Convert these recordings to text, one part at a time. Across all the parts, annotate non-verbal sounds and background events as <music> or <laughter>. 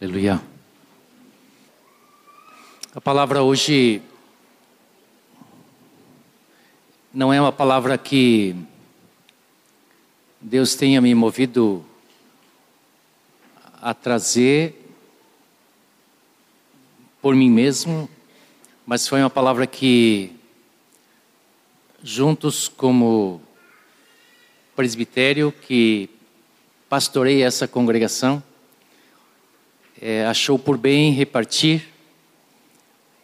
Aleluia. A palavra hoje não é uma palavra que Deus tenha me movido a trazer por mim mesmo, mas foi uma palavra que, juntos como presbitério que pastorei essa congregação, é, achou por bem repartir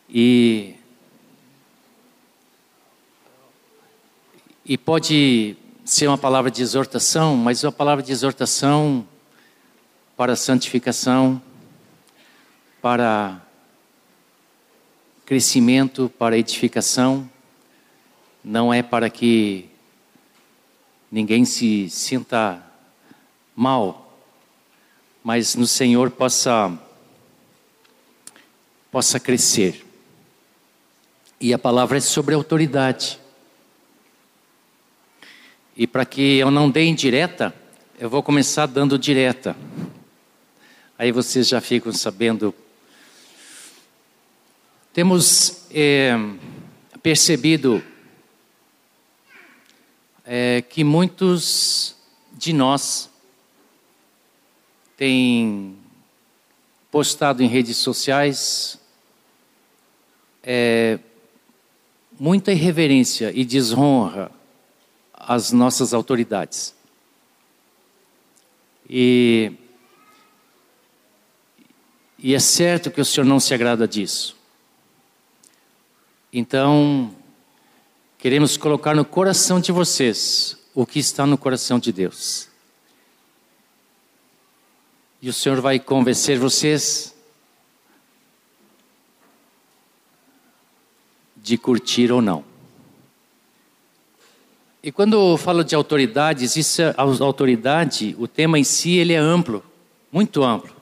e e pode ser uma palavra de exortação, mas uma palavra de exortação para santificação, para crescimento, para edificação, não é para que ninguém se sinta mal, mas no Senhor possa possa crescer. E a palavra é sobre autoridade. E para que eu não dê indireta, eu vou começar dando direta. Aí vocês já ficam sabendo. Temos é, percebido é, que muitos de nós têm postado em redes sociais é, muita irreverência e desonra às nossas autoridades. E, e é certo que o Senhor não se agrada disso. Então, queremos colocar no coração de vocês o que está no coração de Deus. E o Senhor vai convencer vocês de curtir ou não. E quando eu falo de autoridades, isso é, autoridade, o tema em si ele é amplo, muito amplo.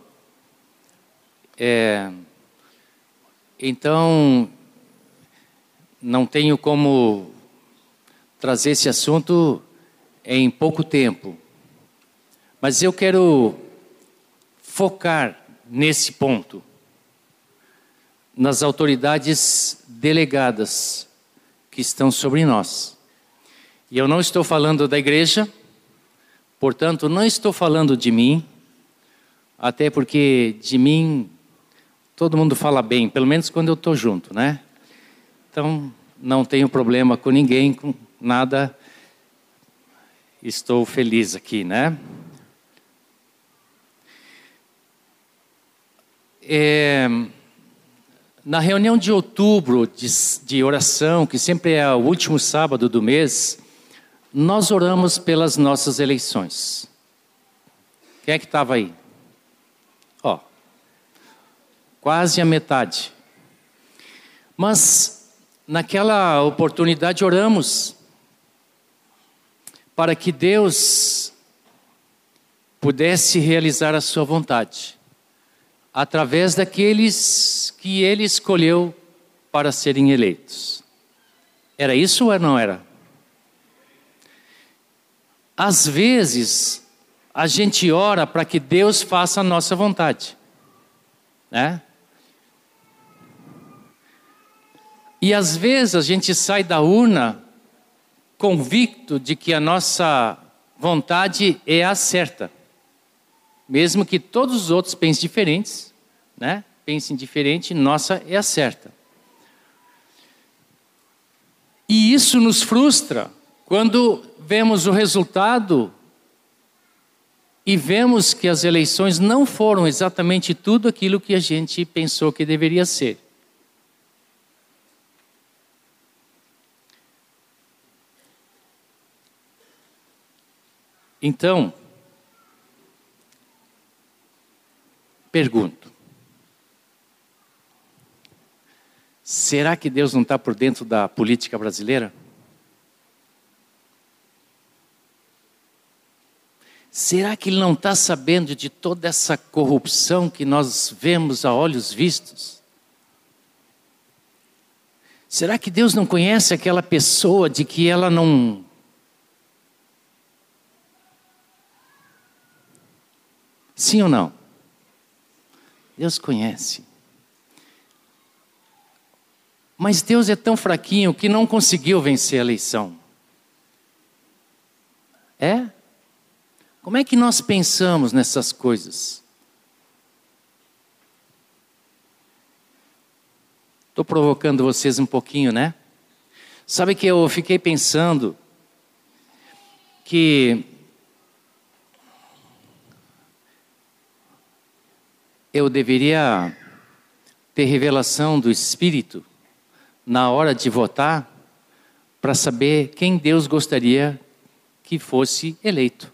É, então, não tenho como trazer esse assunto em pouco tempo. Mas eu quero focar nesse ponto, nas autoridades delegadas que estão sobre nós. E eu não estou falando da igreja, portanto, não estou falando de mim, até porque de mim todo mundo fala bem, pelo menos quando eu estou junto, né? Então, não tenho problema com ninguém, com nada. Estou feliz aqui, né? É, na reunião de outubro de, de oração, que sempre é o último sábado do mês, nós oramos pelas nossas eleições. Quem é que estava aí? Ó, quase a metade. Mas naquela oportunidade oramos para que Deus pudesse realizar a sua vontade através daqueles que ele escolheu para serem eleitos. Era isso ou não era? Às vezes, a gente ora para que Deus faça a nossa vontade, né? E às vezes a gente sai da urna convicto de que a nossa vontade é a certa mesmo que todos os outros pensem diferentes, né? Pensem diferente, nossa é a certa. E isso nos frustra quando vemos o resultado e vemos que as eleições não foram exatamente tudo aquilo que a gente pensou que deveria ser. Então, Pergunto: será que Deus não está por dentro da política brasileira? Será que Ele não está sabendo de toda essa corrupção que nós vemos a olhos vistos? Será que Deus não conhece aquela pessoa de que ela não. Sim ou não? Deus conhece. Mas Deus é tão fraquinho que não conseguiu vencer a eleição. É? Como é que nós pensamos nessas coisas? Estou provocando vocês um pouquinho, né? Sabe que eu fiquei pensando que eu deveria ter revelação do Espírito na hora de votar para saber quem Deus gostaria que fosse eleito.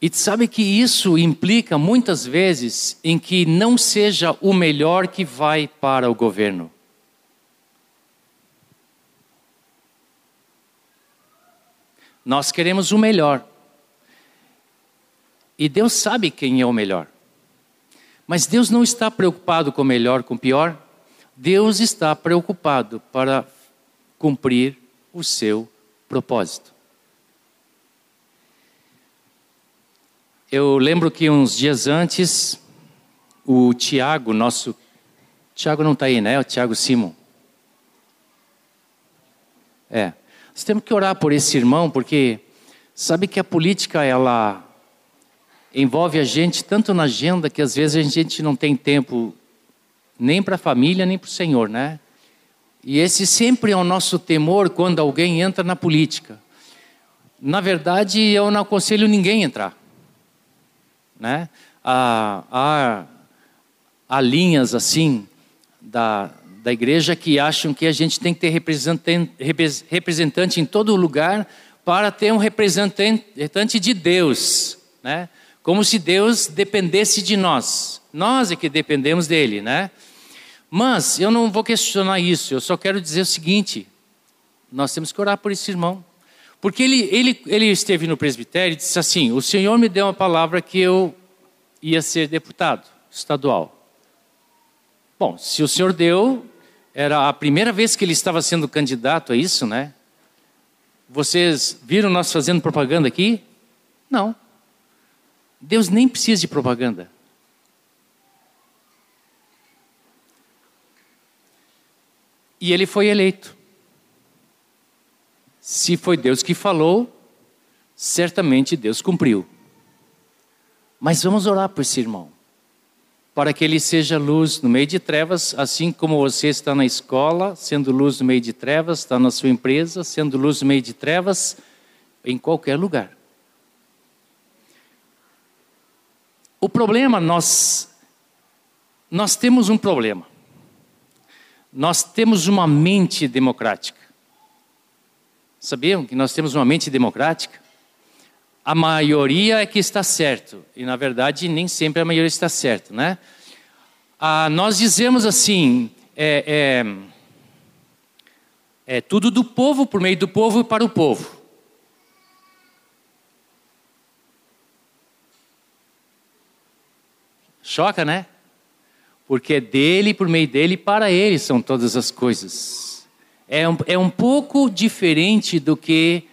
E sabe que isso implica muitas vezes em que não seja o melhor que vai para o governo. Nós queremos o melhor. E Deus sabe quem é o melhor. Mas Deus não está preocupado com o melhor, com o pior. Deus está preocupado para cumprir o seu propósito. Eu lembro que uns dias antes, o Tiago, nosso. Tiago não está aí, né? O Tiago Simon. É. Nós temos que orar por esse irmão, porque sabe que a política, ela envolve a gente tanto na agenda que às vezes a gente não tem tempo nem para a família, nem para o Senhor, né? E esse sempre é o nosso temor quando alguém entra na política. Na verdade, eu não aconselho ninguém a entrar. Né? Há, há, há linhas assim da, da igreja que acham que a gente tem que ter representante, representante em todo lugar para ter um representante de Deus, né? Como se Deus dependesse de nós. Nós é que dependemos dele, né? Mas eu não vou questionar isso, eu só quero dizer o seguinte: nós temos que orar por esse irmão. Porque ele, ele, ele esteve no presbitério e disse assim: O Senhor me deu uma palavra que eu ia ser deputado estadual. Bom, se o Senhor deu, era a primeira vez que ele estava sendo candidato a isso, né? Vocês viram nós fazendo propaganda aqui? Não. Deus nem precisa de propaganda. E ele foi eleito. Se foi Deus que falou, certamente Deus cumpriu. Mas vamos orar por esse irmão para que ele seja luz no meio de trevas, assim como você está na escola, sendo luz no meio de trevas, está na sua empresa, sendo luz no meio de trevas, em qualquer lugar. O problema, nós, nós temos um problema. Nós temos uma mente democrática. Sabiam que nós temos uma mente democrática? a maioria é que está certo. E na verdade nem sempre a maioria está certo, né? Ah, nós dizemos assim, é, é, é tudo do povo, por meio do povo e para o povo. Choca, né? Porque é dele, por meio dele e para ele são todas as coisas. É um, é um pouco diferente do que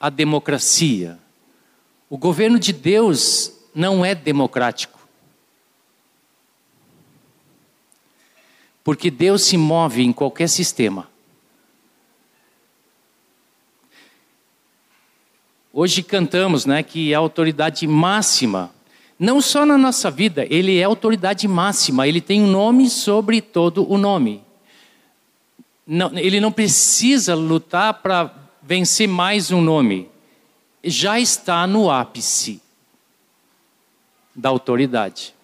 a democracia. O governo de Deus não é democrático. Porque Deus se move em qualquer sistema. Hoje cantamos, né, que a autoridade máxima, não só na nossa vida, ele é autoridade máxima, ele tem um nome sobre todo o nome. Não, ele não precisa lutar para vencer mais um nome já está no ápice da autoridade.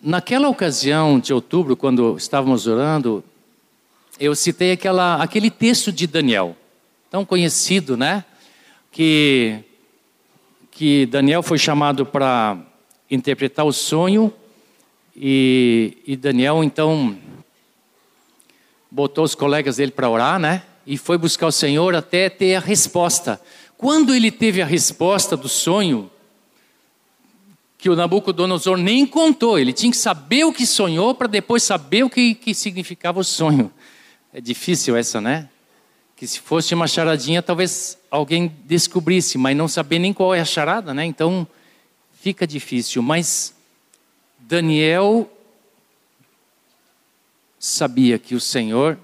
Naquela ocasião de outubro, quando estávamos orando, eu citei aquela, aquele texto de Daniel, tão conhecido, né? Que, que Daniel foi chamado para interpretar o sonho, e, e Daniel então botou os colegas dele para orar, né? E foi buscar o Senhor até ter a resposta. Quando ele teve a resposta do sonho, que o Nabucodonosor nem contou, ele tinha que saber o que sonhou para depois saber o que, que significava o sonho. É difícil essa, né? Que se fosse uma charadinha, talvez alguém descobrisse, mas não saber nem qual é a charada, né? Então fica difícil. Mas Daniel sabia que o Senhor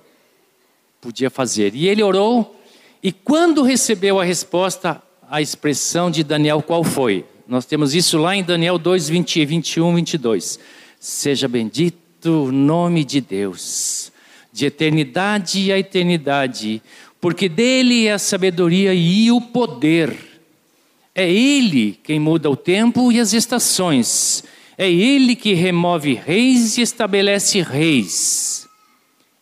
podia fazer. E ele orou, e quando recebeu a resposta, a expressão de Daniel qual foi? Nós temos isso lá em Daniel 2, 20, 21, 22. Seja bendito o nome de Deus, de eternidade a eternidade, porque dele é a sabedoria e o poder. É ele quem muda o tempo e as estações. É ele que remove reis e estabelece reis.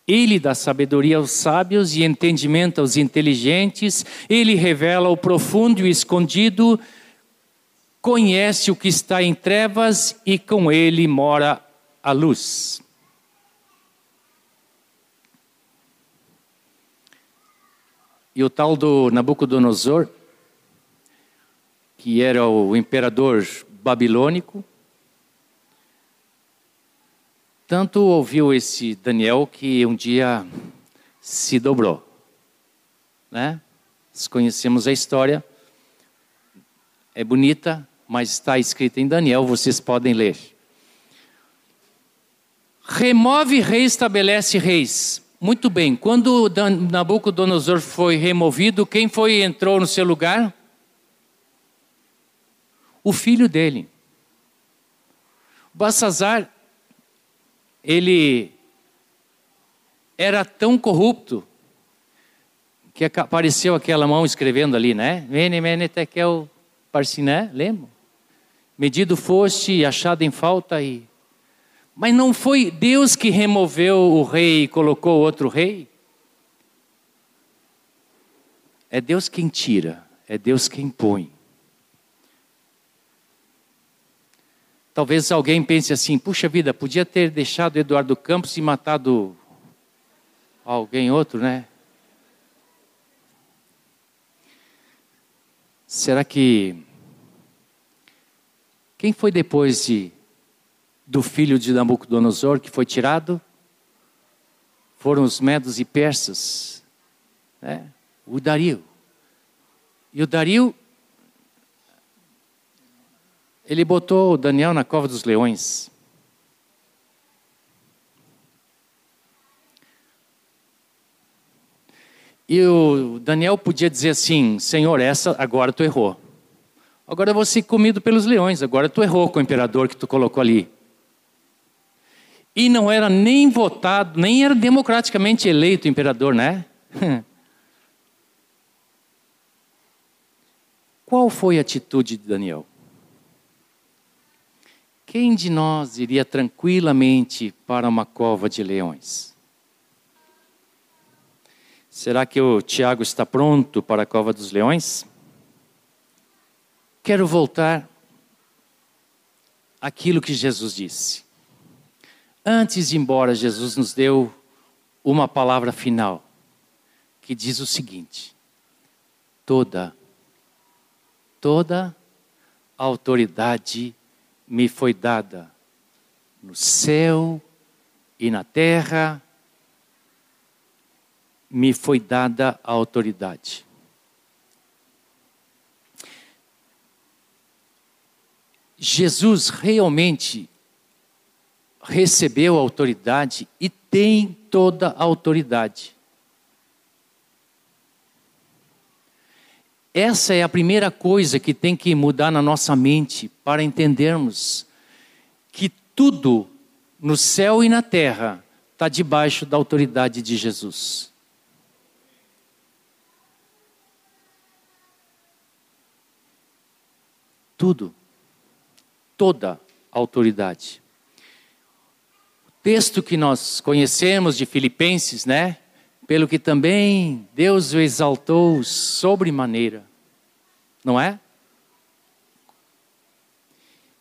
Ele dá sabedoria aos sábios e entendimento aos inteligentes. Ele revela o profundo e o escondido. Conhece o que está em trevas e com ele mora a luz. E o tal do Nabucodonosor, que era o imperador babilônico, tanto ouviu esse Daniel que um dia se dobrou. Né? Conhecemos a história, é bonita, mas está escrita em Daniel, vocês podem ler. Remove rei, estabelece reis. Muito bem, quando Nabucodonosor foi removido, quem foi entrou no seu lugar? O filho dele. Bassazar, ele era tão corrupto que apareceu aquela mão escrevendo ali, né? Vene, mene, tekel, parsiné, lembra? Medido foste, achado em falta e mas não foi Deus que removeu o rei e colocou outro rei? É Deus quem tira, é Deus quem põe. Talvez alguém pense assim: puxa vida, podia ter deixado Eduardo Campos e matado alguém outro, né? Será que. Quem foi depois de do filho de Nabucodonosor que foi tirado foram os medos e persas, né? o Dario. E o Dario, ele botou Daniel na cova dos leões. E o Daniel podia dizer assim: Senhor, essa agora tu errou. Agora eu vou ser comido pelos leões. Agora tu errou com o imperador que tu colocou ali e não era nem votado, nem era democraticamente eleito imperador, né? <laughs> Qual foi a atitude de Daniel? Quem de nós iria tranquilamente para uma cova de leões? Será que o Tiago está pronto para a cova dos leões? Quero voltar àquilo que Jesus disse. Antes de ir embora, Jesus nos deu uma palavra final, que diz o seguinte: toda, toda autoridade me foi dada no céu e na terra, me foi dada a autoridade. Jesus realmente recebeu autoridade e tem toda a autoridade. Essa é a primeira coisa que tem que mudar na nossa mente para entendermos que tudo no céu e na terra está debaixo da autoridade de Jesus. Tudo, toda a autoridade texto que nós conhecemos de Filipenses, né? Pelo que também Deus o exaltou sobremaneira, não é?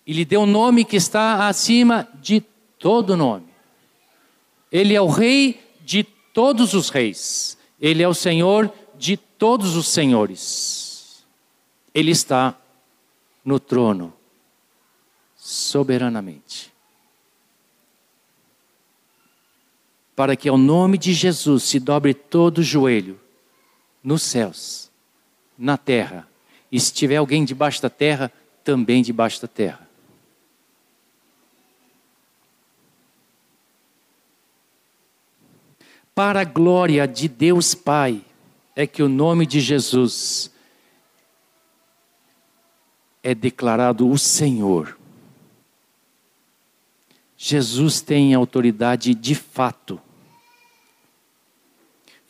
E lhe deu um nome que está acima de todo nome. Ele é o rei de todos os reis. Ele é o Senhor de todos os senhores. Ele está no trono soberanamente. Para que ao nome de Jesus se dobre todo o joelho nos céus, na terra. E se tiver alguém debaixo da terra, também debaixo da terra. Para a glória de Deus Pai, é que o nome de Jesus é declarado o Senhor. Jesus tem autoridade de fato.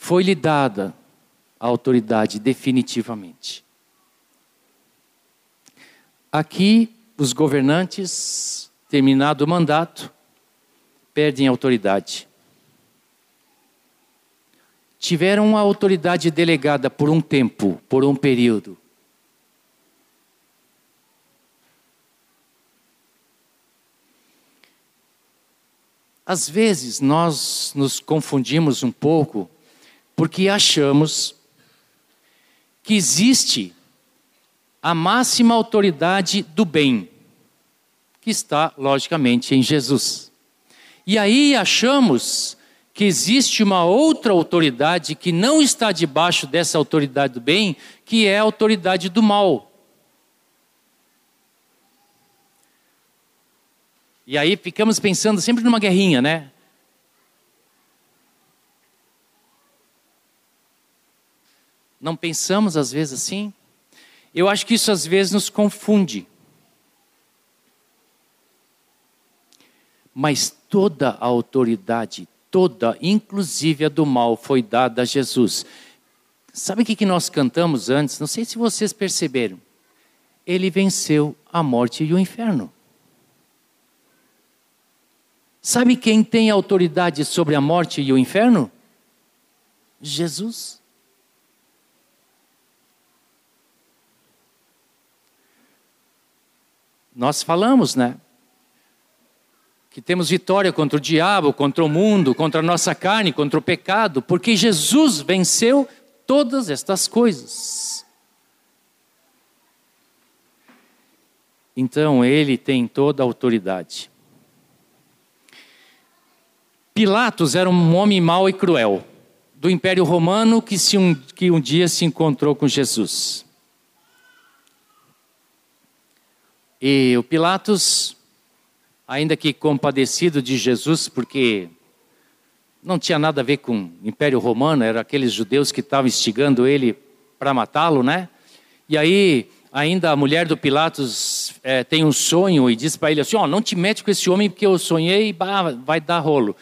Foi-lhe dada a autoridade definitivamente. Aqui, os governantes, terminado o mandato, perdem autoridade. Tiveram a autoridade delegada por um tempo, por um período. Às vezes nós nos confundimos um pouco porque achamos que existe a máxima autoridade do bem, que está, logicamente, em Jesus. E aí achamos que existe uma outra autoridade que não está debaixo dessa autoridade do bem, que é a autoridade do mal. E aí ficamos pensando sempre numa guerrinha, né? Não pensamos às vezes assim? Eu acho que isso às vezes nos confunde. Mas toda a autoridade, toda, inclusive a do mal, foi dada a Jesus. Sabe o que nós cantamos antes? Não sei se vocês perceberam. Ele venceu a morte e o inferno. Sabe quem tem autoridade sobre a morte e o inferno? Jesus. Nós falamos, né? Que temos vitória contra o diabo, contra o mundo, contra a nossa carne, contra o pecado, porque Jesus venceu todas estas coisas. Então, ele tem toda a autoridade. Pilatos era um homem mau e cruel, do Império Romano que, se um, que um dia se encontrou com Jesus. E o Pilatos, ainda que compadecido de Jesus, porque não tinha nada a ver com o Império Romano, eram aqueles judeus que estavam instigando ele para matá-lo, né? E aí, ainda a mulher do Pilatos é, tem um sonho e diz para ele assim: Ó, oh, não te mete com esse homem porque eu sonhei e bah, vai dar rolo.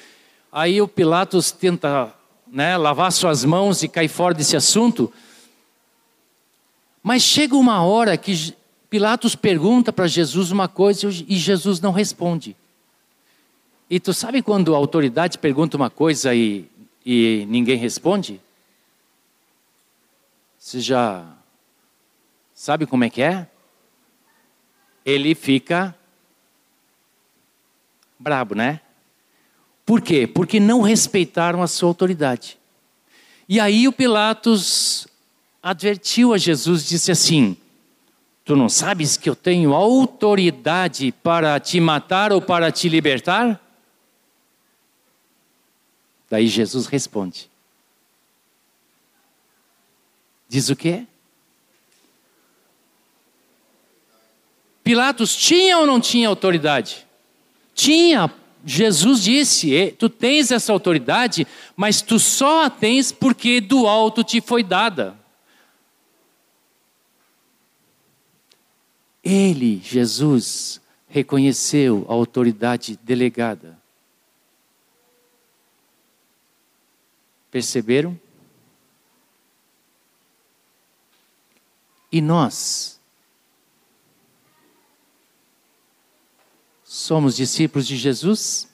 Aí o Pilatos tenta né, lavar suas mãos e cair fora desse assunto. Mas chega uma hora que Pilatos pergunta para Jesus uma coisa e Jesus não responde. E tu sabe quando a autoridade pergunta uma coisa e, e ninguém responde? Você já sabe como é que é? Ele fica brabo, né? Por quê? Porque não respeitaram a sua autoridade. E aí o Pilatos advertiu a Jesus, disse assim: Tu não sabes que eu tenho autoridade para te matar ou para te libertar? Daí Jesus responde. Diz o quê? Pilatos tinha ou não tinha autoridade? Tinha, Jesus disse: Tu tens essa autoridade, mas tu só a tens porque do alto te foi dada. Ele, Jesus, reconheceu a autoridade delegada. Perceberam? E nós, Somos discípulos de Jesus?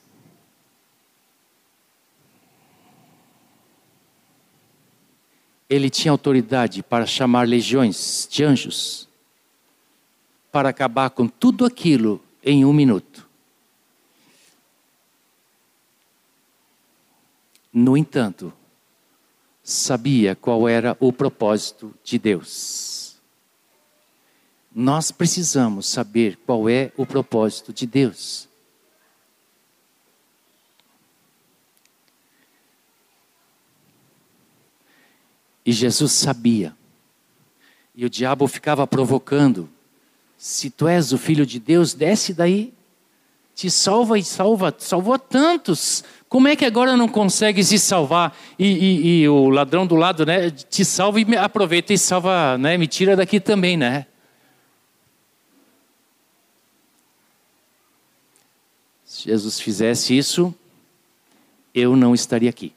Ele tinha autoridade para chamar legiões de anjos para acabar com tudo aquilo em um minuto. No entanto, sabia qual era o propósito de Deus nós precisamos saber qual é o propósito de Deus. E Jesus sabia. E o diabo ficava provocando: se tu és o filho de Deus, desce daí, te salva e salva, salvou tantos. Como é que agora não consegue se salvar? E, e, e o ladrão do lado, né, te salva e aproveita e salva, né, me tira daqui também, né? Se Jesus fizesse isso, eu não estaria aqui.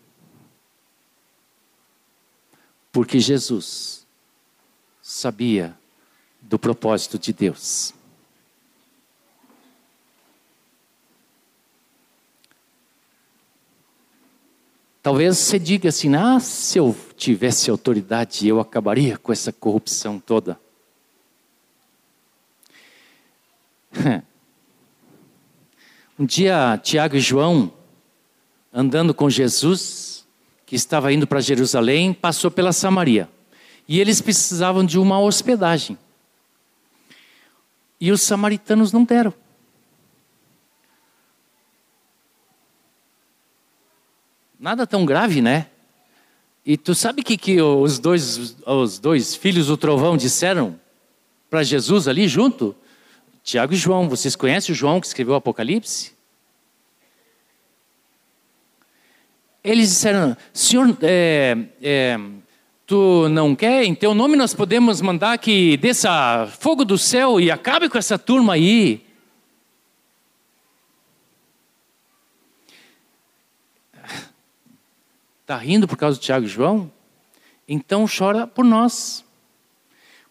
Porque Jesus sabia do propósito de Deus. Talvez você diga assim: ah, se eu tivesse autoridade, eu acabaria com essa corrupção toda. <laughs> Um dia, Tiago e João, andando com Jesus, que estava indo para Jerusalém, passou pela Samaria. E eles precisavam de uma hospedagem. E os samaritanos não deram. Nada tão grave, né? E tu sabe o que, que os, dois, os dois filhos do trovão disseram para Jesus ali junto? Tiago e João, vocês conhecem o João que escreveu o Apocalipse? Eles disseram, Senhor, é, é, tu não quer? Em teu nome nós podemos mandar que desça fogo do céu e acabe com essa turma aí. Está rindo por causa do Tiago e João? Então chora por nós.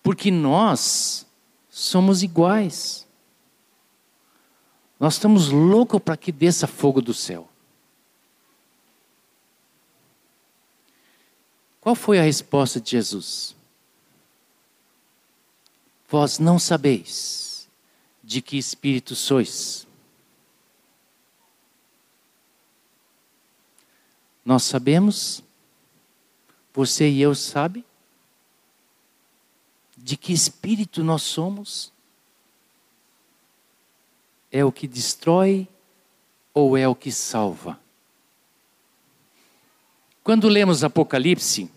Porque nós somos iguais. Nós estamos loucos para que desça fogo do céu. Qual foi a resposta de Jesus? Vós não sabeis de que espírito sois. Nós sabemos, você e eu sabe, de que espírito nós somos? É o que destrói ou é o que salva? Quando lemos Apocalipse,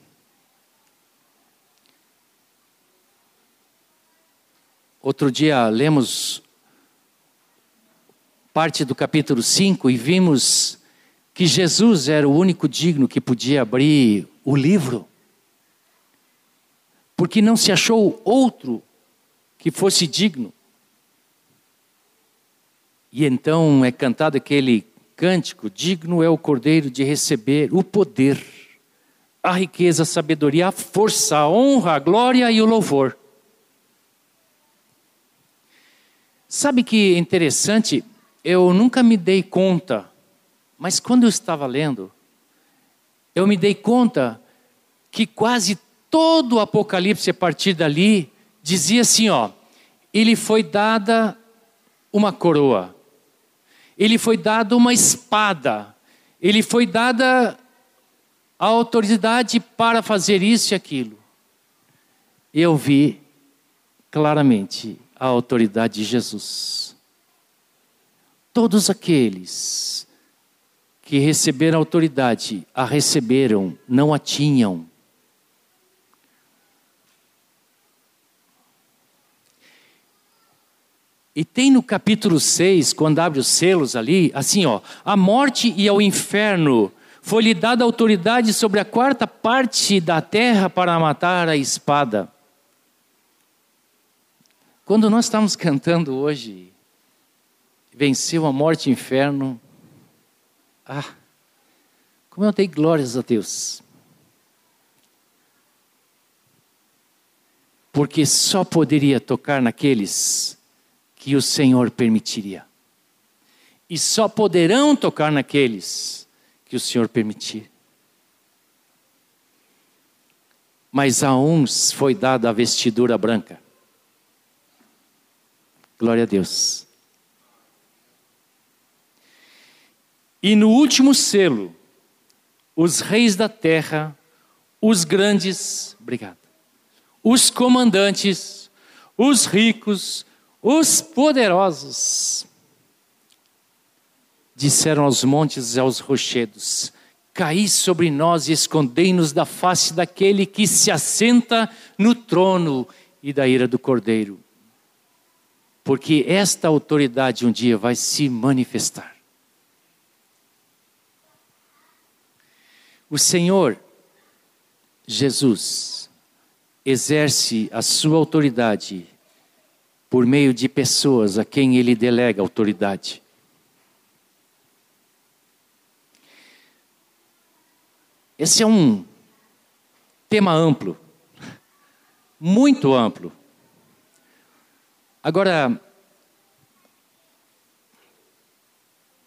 outro dia lemos parte do capítulo 5 e vimos que Jesus era o único digno que podia abrir o livro, porque não se achou outro que fosse digno. E então é cantado aquele cântico: digno é o cordeiro de receber o poder, a riqueza, a sabedoria, a força, a honra, a glória e o louvor. Sabe que é interessante? Eu nunca me dei conta, mas quando eu estava lendo, eu me dei conta que quase todo o Apocalipse a partir dali dizia assim, ó, ele foi dada uma coroa ele foi dado uma espada, ele foi dada a autoridade para fazer isso e aquilo. Eu vi claramente a autoridade de Jesus. Todos aqueles que receberam autoridade, a receberam, não a tinham. E tem no capítulo 6, quando abre os selos ali, assim, ó, a morte e ao inferno foi-lhe dada autoridade sobre a quarta parte da terra para matar a espada. Quando nós estamos cantando hoje, venceu a morte e o inferno, ah, como eu dei glórias a Deus. Porque só poderia tocar naqueles que o Senhor permitiria. E só poderão tocar naqueles que o Senhor permitir. Mas a uns foi dada a vestidura branca. Glória a Deus. E no último selo, os reis da terra, os grandes, obrigado, os comandantes, os ricos, os poderosos disseram aos montes e aos rochedos: caí sobre nós e escondei-nos da face daquele que se assenta no trono e da ira do cordeiro. Porque esta autoridade um dia vai se manifestar. O Senhor Jesus exerce a sua autoridade por meio de pessoas a quem ele delega autoridade. Esse é um tema amplo, muito amplo. Agora,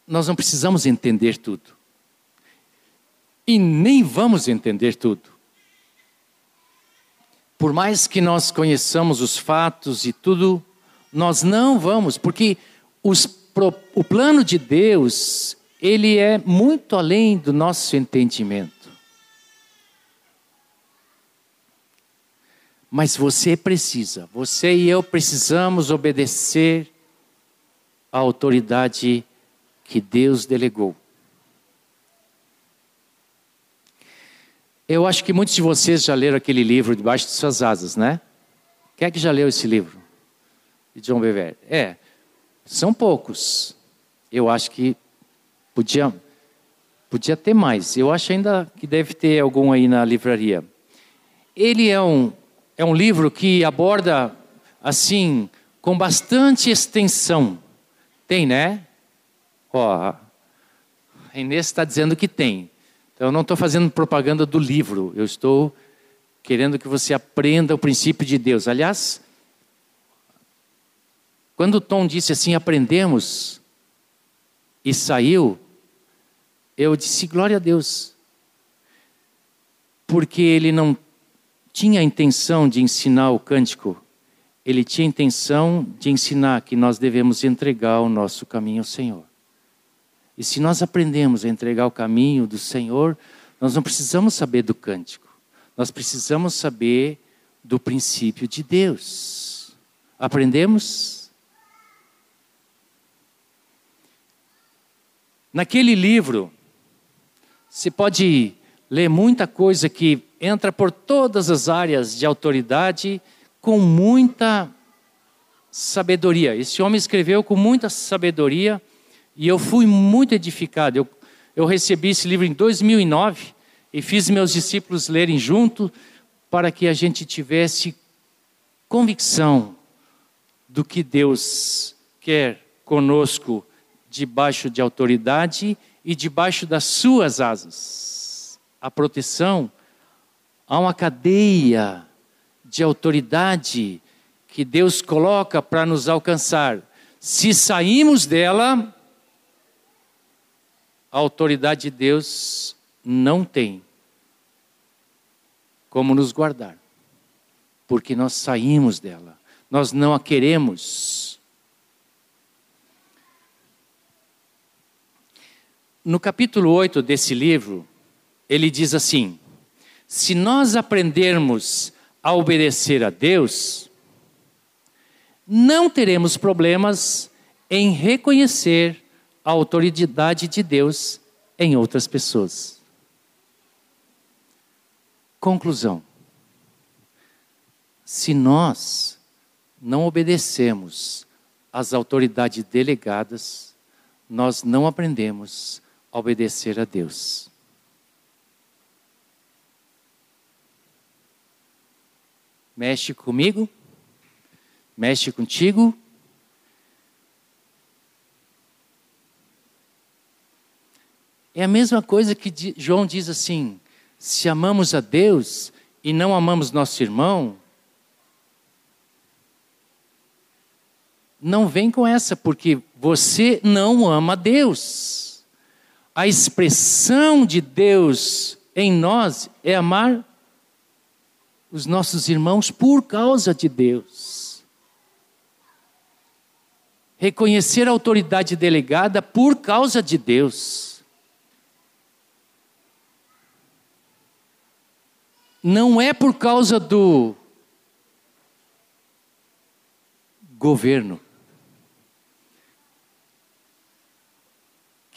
nós não precisamos entender tudo. E nem vamos entender tudo. Por mais que nós conheçamos os fatos e tudo, nós não vamos, porque os, o plano de Deus, ele é muito além do nosso entendimento. Mas você precisa, você e eu precisamos obedecer à autoridade que Deus delegou. Eu acho que muitos de vocês já leram aquele livro Debaixo de Suas Asas, né? Quem é que já leu esse livro? De John Bevere. É, são poucos. Eu acho que podia, podia ter mais. Eu acho ainda que deve ter algum aí na livraria. Ele é um, é um livro que aborda, assim, com bastante extensão. Tem, né? Ó, a Inês está dizendo que tem. Então, eu não estou fazendo propaganda do livro, eu estou querendo que você aprenda o princípio de Deus. Aliás, quando o Tom disse assim, aprendemos, e saiu, eu disse, glória a Deus. Porque ele não tinha a intenção de ensinar o cântico, ele tinha a intenção de ensinar que nós devemos entregar o nosso caminho ao Senhor. E se nós aprendemos a entregar o caminho do Senhor, nós não precisamos saber do cântico, nós precisamos saber do princípio de Deus. Aprendemos? Naquele livro, você pode ler muita coisa que entra por todas as áreas de autoridade com muita sabedoria. Esse homem escreveu com muita sabedoria e eu fui muito edificado. Eu, eu recebi esse livro em 2009 e fiz meus discípulos lerem junto para que a gente tivesse convicção do que Deus quer conosco debaixo de autoridade e debaixo das suas asas. A proteção há uma cadeia de autoridade que Deus coloca para nos alcançar. Se saímos dela, a autoridade de Deus não tem como nos guardar, porque nós saímos dela, nós não a queremos. No capítulo 8 desse livro, ele diz assim: se nós aprendermos a obedecer a Deus, não teremos problemas em reconhecer a autoridade de Deus em outras pessoas. Conclusão: se nós não obedecemos às autoridades delegadas, nós não aprendemos obedecer a Deus. Mexe comigo? Mexe contigo? É a mesma coisa que João diz assim: se amamos a Deus e não amamos nosso irmão, não vem com essa, porque você não ama Deus. A expressão de Deus em nós é amar os nossos irmãos por causa de Deus. Reconhecer a autoridade delegada por causa de Deus. Não é por causa do governo,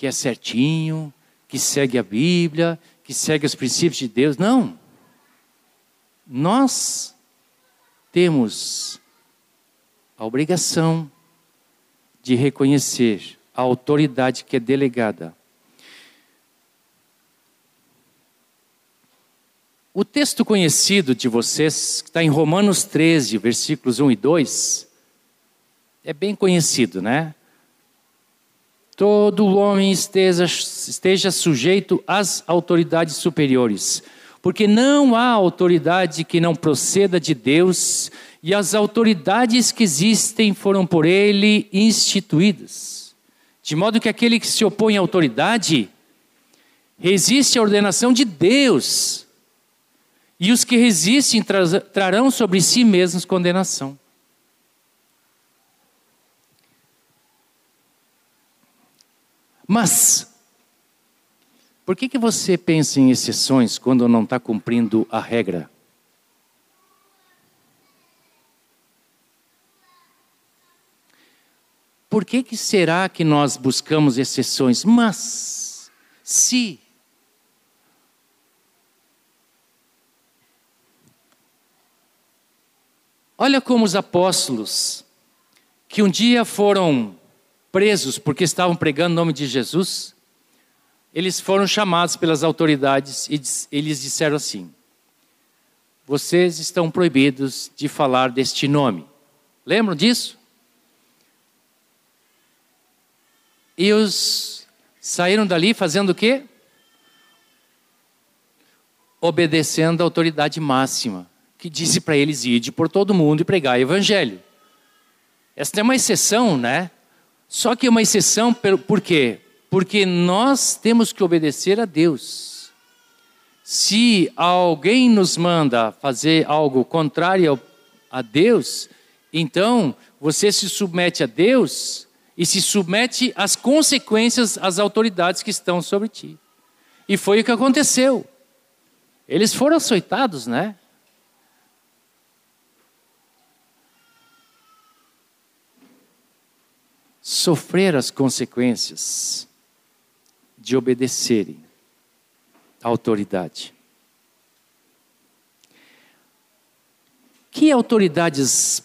que é certinho, que segue a Bíblia, que segue os princípios de Deus. Não. Nós temos a obrigação de reconhecer a autoridade que é delegada. O texto conhecido de vocês, que está em Romanos 13, versículos 1 e 2, é bem conhecido, né? Todo homem esteja, esteja sujeito às autoridades superiores, porque não há autoridade que não proceda de Deus, e as autoridades que existem foram por ele instituídas. De modo que aquele que se opõe à autoridade resiste à ordenação de Deus, e os que resistem trarão sobre si mesmos condenação. Mas, por que, que você pensa em exceções quando não está cumprindo a regra? Por que, que será que nós buscamos exceções? Mas, se Olha como os apóstolos, que um dia foram presos porque estavam pregando o nome de Jesus, eles foram chamados pelas autoridades e eles disseram assim: Vocês estão proibidos de falar deste nome. Lembram disso? E os saíram dali fazendo o quê? Obedecendo a autoridade máxima, que disse para eles ir por todo mundo e pregar o evangelho. Essa é uma exceção, né? Só que é uma exceção, por quê? Porque nós temos que obedecer a Deus. Se alguém nos manda fazer algo contrário a Deus, então você se submete a Deus e se submete às consequências às autoridades que estão sobre ti. E foi o que aconteceu. Eles foram açoitados, né? Sofrer as consequências de obedecerem à autoridade. Que autoridades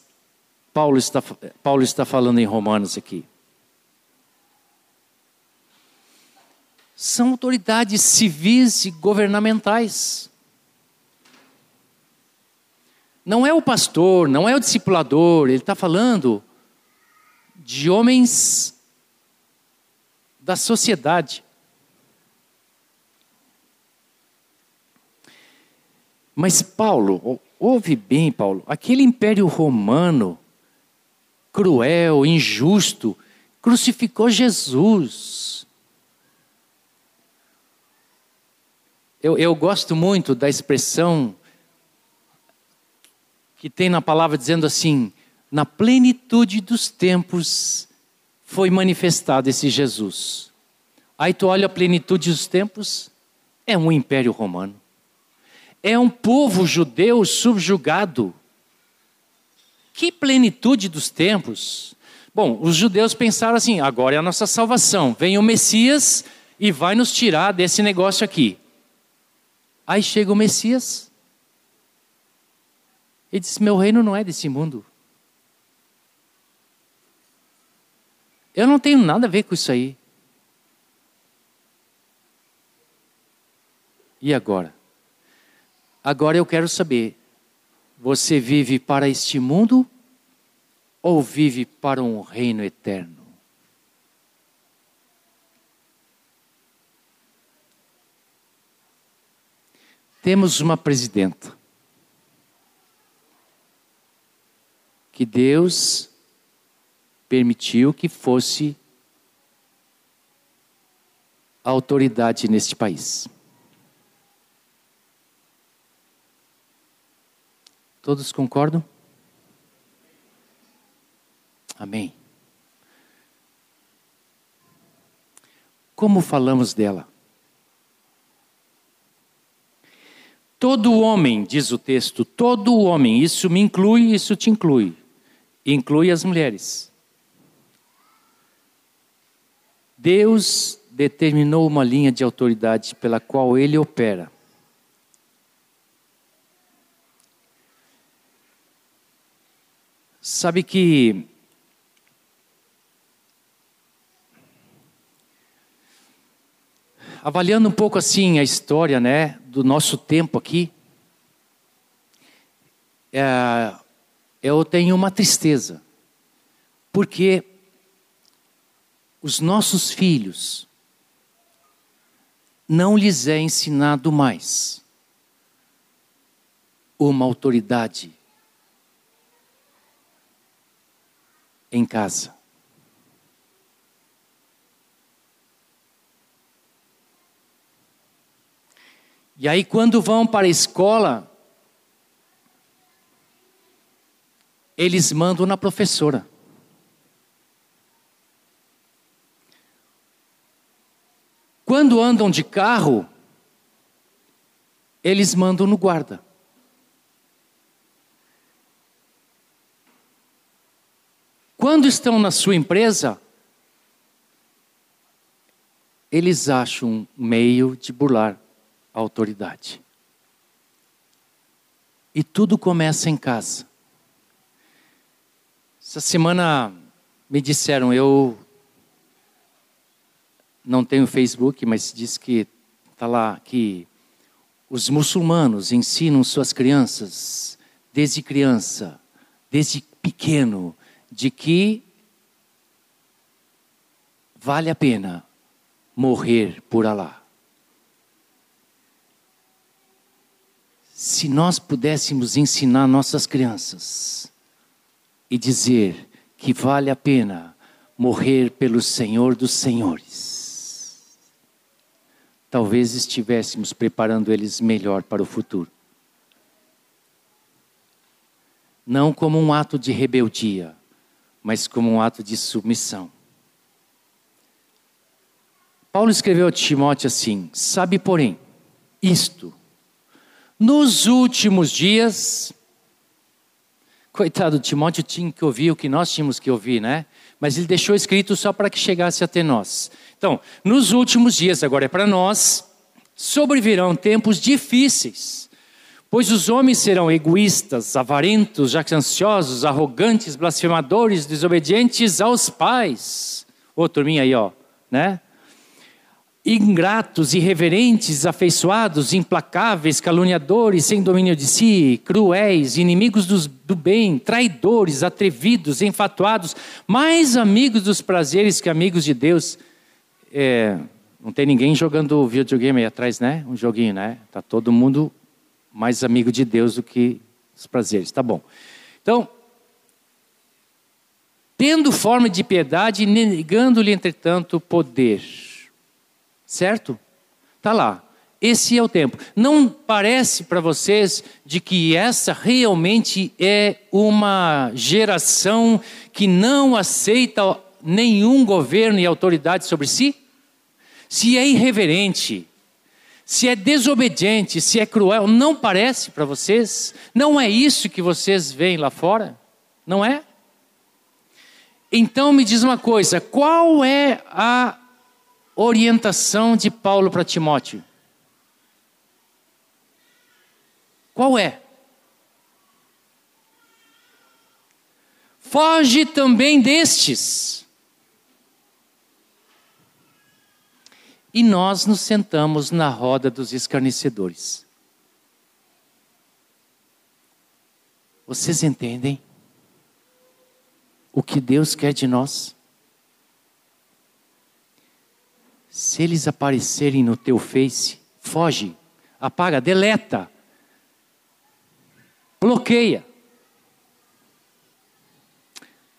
Paulo está, Paulo está falando em Romanos aqui? São autoridades civis e governamentais. Não é o pastor, não é o discipulador, ele está falando de homens da sociedade. Mas Paulo, ouve bem, Paulo, aquele império romano, cruel, injusto, crucificou Jesus. Eu, eu gosto muito da expressão que tem na palavra dizendo assim: na plenitude dos tempos, foi manifestado esse Jesus. Aí tu olha a plenitude dos tempos, é um império romano. É um povo judeu subjugado. Que plenitude dos tempos. Bom, os judeus pensaram assim: agora é a nossa salvação. Vem o Messias e vai nos tirar desse negócio aqui. Aí chega o Messias e diz: Meu reino não é desse mundo. Eu não tenho nada a ver com isso aí. E agora? Agora eu quero saber: você vive para este mundo ou vive para um reino eterno? Temos uma presidenta que Deus permitiu que fosse a autoridade neste país. Todos concordam? Amém. Como falamos dela? Todo homem, diz o texto, todo homem, isso me inclui, isso te inclui, inclui as mulheres. Deus determinou uma linha de autoridade pela qual ele opera. Sabe que avaliando um pouco assim a história, né, do nosso tempo aqui, é, eu tenho uma tristeza, porque os nossos filhos não lhes é ensinado mais uma autoridade em casa. E aí, quando vão para a escola, eles mandam na professora. Quando andam de carro, eles mandam no guarda. Quando estão na sua empresa, eles acham um meio de burlar a autoridade. E tudo começa em casa. Essa semana me disseram, eu não tenho Facebook, mas diz que está lá que os muçulmanos ensinam suas crianças desde criança, desde pequeno, de que vale a pena morrer por Alá. Se nós pudéssemos ensinar nossas crianças e dizer que vale a pena morrer pelo Senhor dos Senhores, talvez estivéssemos preparando eles melhor para o futuro. Não como um ato de rebeldia, mas como um ato de submissão. Paulo escreveu a Timóteo assim: Sabe, porém, isto nos últimos dias, coitado Timóteo tinha que ouvir o que nós tínhamos que ouvir, né? Mas ele deixou escrito só para que chegasse até nós. Então, nos últimos dias, agora é para nós, sobrevirão tempos difíceis, pois os homens serão egoístas, avarentos, jactanciosos, arrogantes, blasfemadores, desobedientes aos pais. Ô, turminha aí, ó, né? Ingratos, irreverentes, afeiçoados, implacáveis, caluniadores, sem domínio de si, cruéis, inimigos dos, do bem, traidores, atrevidos, enfatuados, mais amigos dos prazeres que amigos de Deus. É, não tem ninguém jogando videogame aí atrás, né? Um joguinho, né? Tá todo mundo mais amigo de Deus do que os prazeres. Tá bom. Então, tendo forma de piedade, negando-lhe, entretanto, poder Certo? Tá lá. Esse é o tempo. Não parece para vocês de que essa realmente é uma geração que não aceita nenhum governo e autoridade sobre si? Se é irreverente, se é desobediente, se é cruel, não parece para vocês? Não é isso que vocês veem lá fora? Não é? Então me diz uma coisa: qual é a orientação de Paulo para Timóteo? Qual é? Foge também destes. E nós nos sentamos na roda dos escarnecedores. Vocês entendem o que Deus quer de nós? Se eles aparecerem no teu Face, foge, apaga, deleta, bloqueia.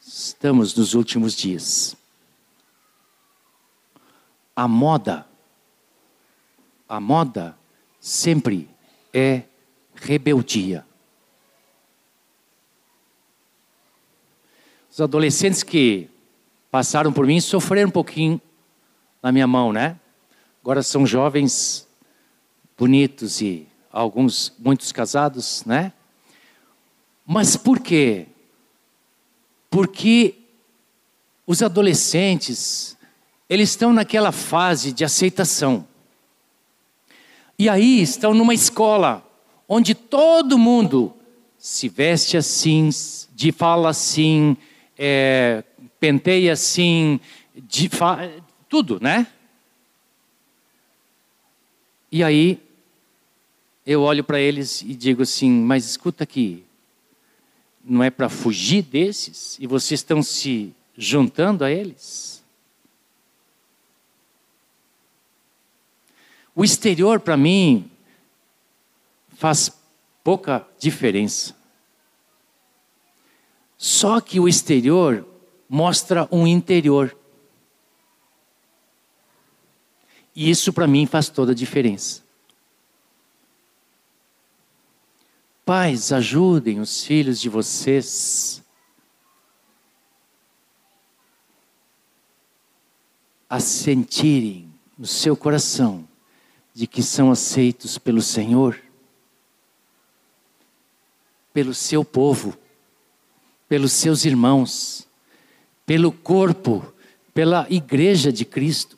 Estamos nos últimos dias. A moda, a moda sempre é rebeldia. Os adolescentes que passaram por mim sofreram um pouquinho na minha mão, né? Agora são jovens bonitos e alguns, muitos casados, né? Mas por quê? Porque os adolescentes, eles estão naquela fase de aceitação. E aí estão numa escola onde todo mundo se veste assim, de fala assim, é, penteia assim, de, tudo, né? E aí eu olho para eles e digo assim: mas escuta aqui, não é para fugir desses e vocês estão se juntando a eles? O exterior para mim faz pouca diferença. Só que o exterior mostra um interior. E isso para mim faz toda a diferença. Pais, ajudem os filhos de vocês a sentirem no seu coração de que são aceitos pelo Senhor, pelo seu povo, pelos seus irmãos, pelo corpo, pela igreja de Cristo.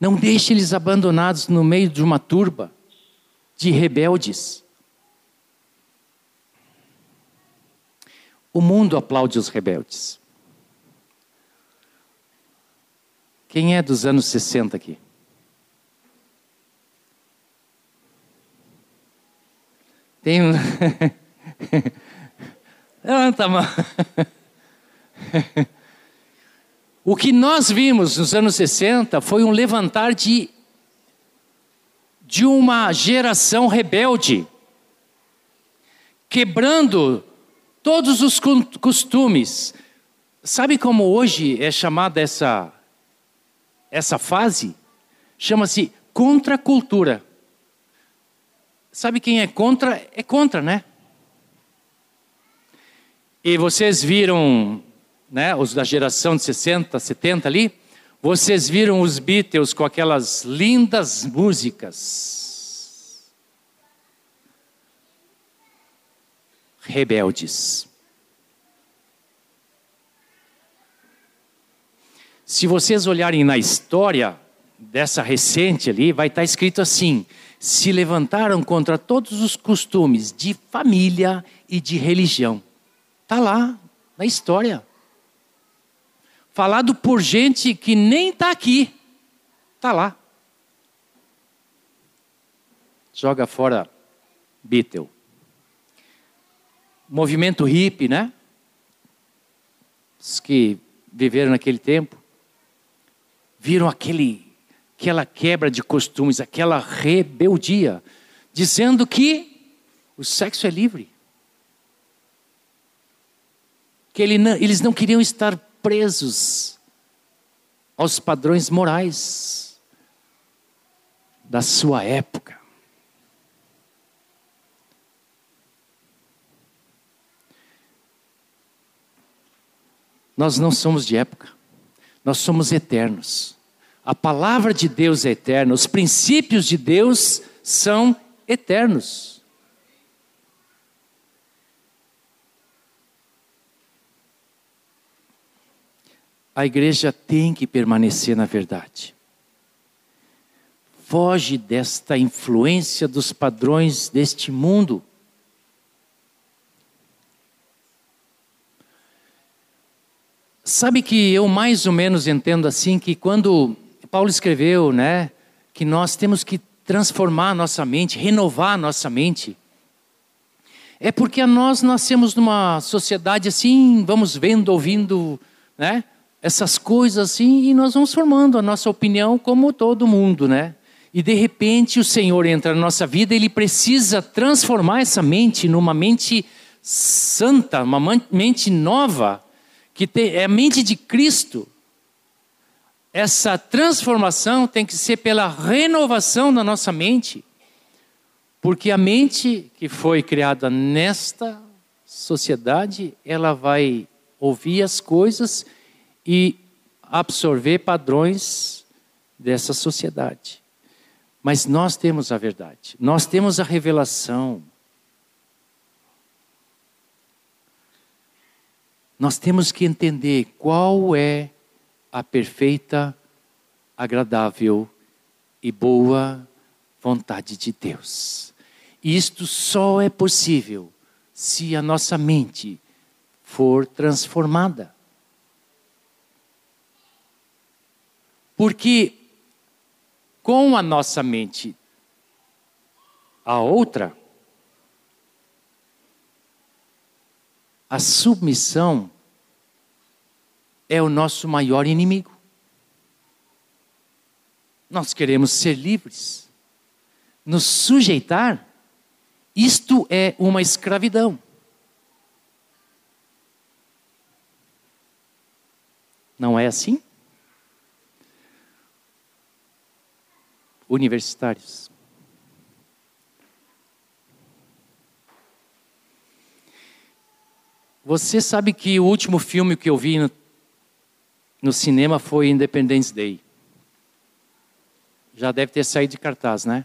Não deixe eles abandonados no meio de uma turba de rebeldes. O mundo aplaude os rebeldes. Quem é dos anos 60 aqui? Tem um. <laughs> Levanta a mão. <laughs> O que nós vimos nos anos 60 foi um levantar de, de uma geração rebelde, quebrando todos os costumes. Sabe como hoje é chamada essa, essa fase? Chama-se contracultura. Sabe quem é contra? É contra, né? E vocês viram né, os da geração de 60, 70 ali, vocês viram os Beatles com aquelas lindas músicas. Rebeldes. Se vocês olharem na história dessa recente ali, vai estar escrito assim: se levantaram contra todos os costumes de família e de religião. Está lá na história falado por gente que nem está aqui, está lá. Joga fora Beatle. Movimento hippie, né? Os que viveram naquele tempo viram aquele, aquela quebra de costumes, aquela rebeldia, dizendo que o sexo é livre. Que ele não, eles não queriam estar presos aos padrões morais da sua época. Nós não somos de época, nós somos eternos. A palavra de Deus é eterna, os princípios de Deus são eternos. A igreja tem que permanecer na verdade. Foge desta influência dos padrões deste mundo. Sabe que eu mais ou menos entendo assim que quando Paulo escreveu, né, que nós temos que transformar a nossa mente, renovar a nossa mente. É porque nós nascemos numa sociedade assim, vamos vendo, ouvindo, né? Essas coisas assim e nós vamos formando a nossa opinião como todo mundo, né? E de repente o Senhor entra na nossa vida, ele precisa transformar essa mente numa mente santa, uma mente nova, que é a mente de Cristo. Essa transformação tem que ser pela renovação da nossa mente. Porque a mente que foi criada nesta sociedade, ela vai ouvir as coisas e absorver padrões dessa sociedade. Mas nós temos a verdade, nós temos a revelação. nós temos que entender qual é a perfeita, agradável e boa vontade de Deus. Isto só é possível se a nossa mente for transformada. Porque com a nossa mente a outra, a submissão é o nosso maior inimigo. Nós queremos ser livres, nos sujeitar, isto é uma escravidão. Não é assim? Universitários. Você sabe que o último filme que eu vi no, no cinema foi Independence Day. Já deve ter saído de cartaz, né?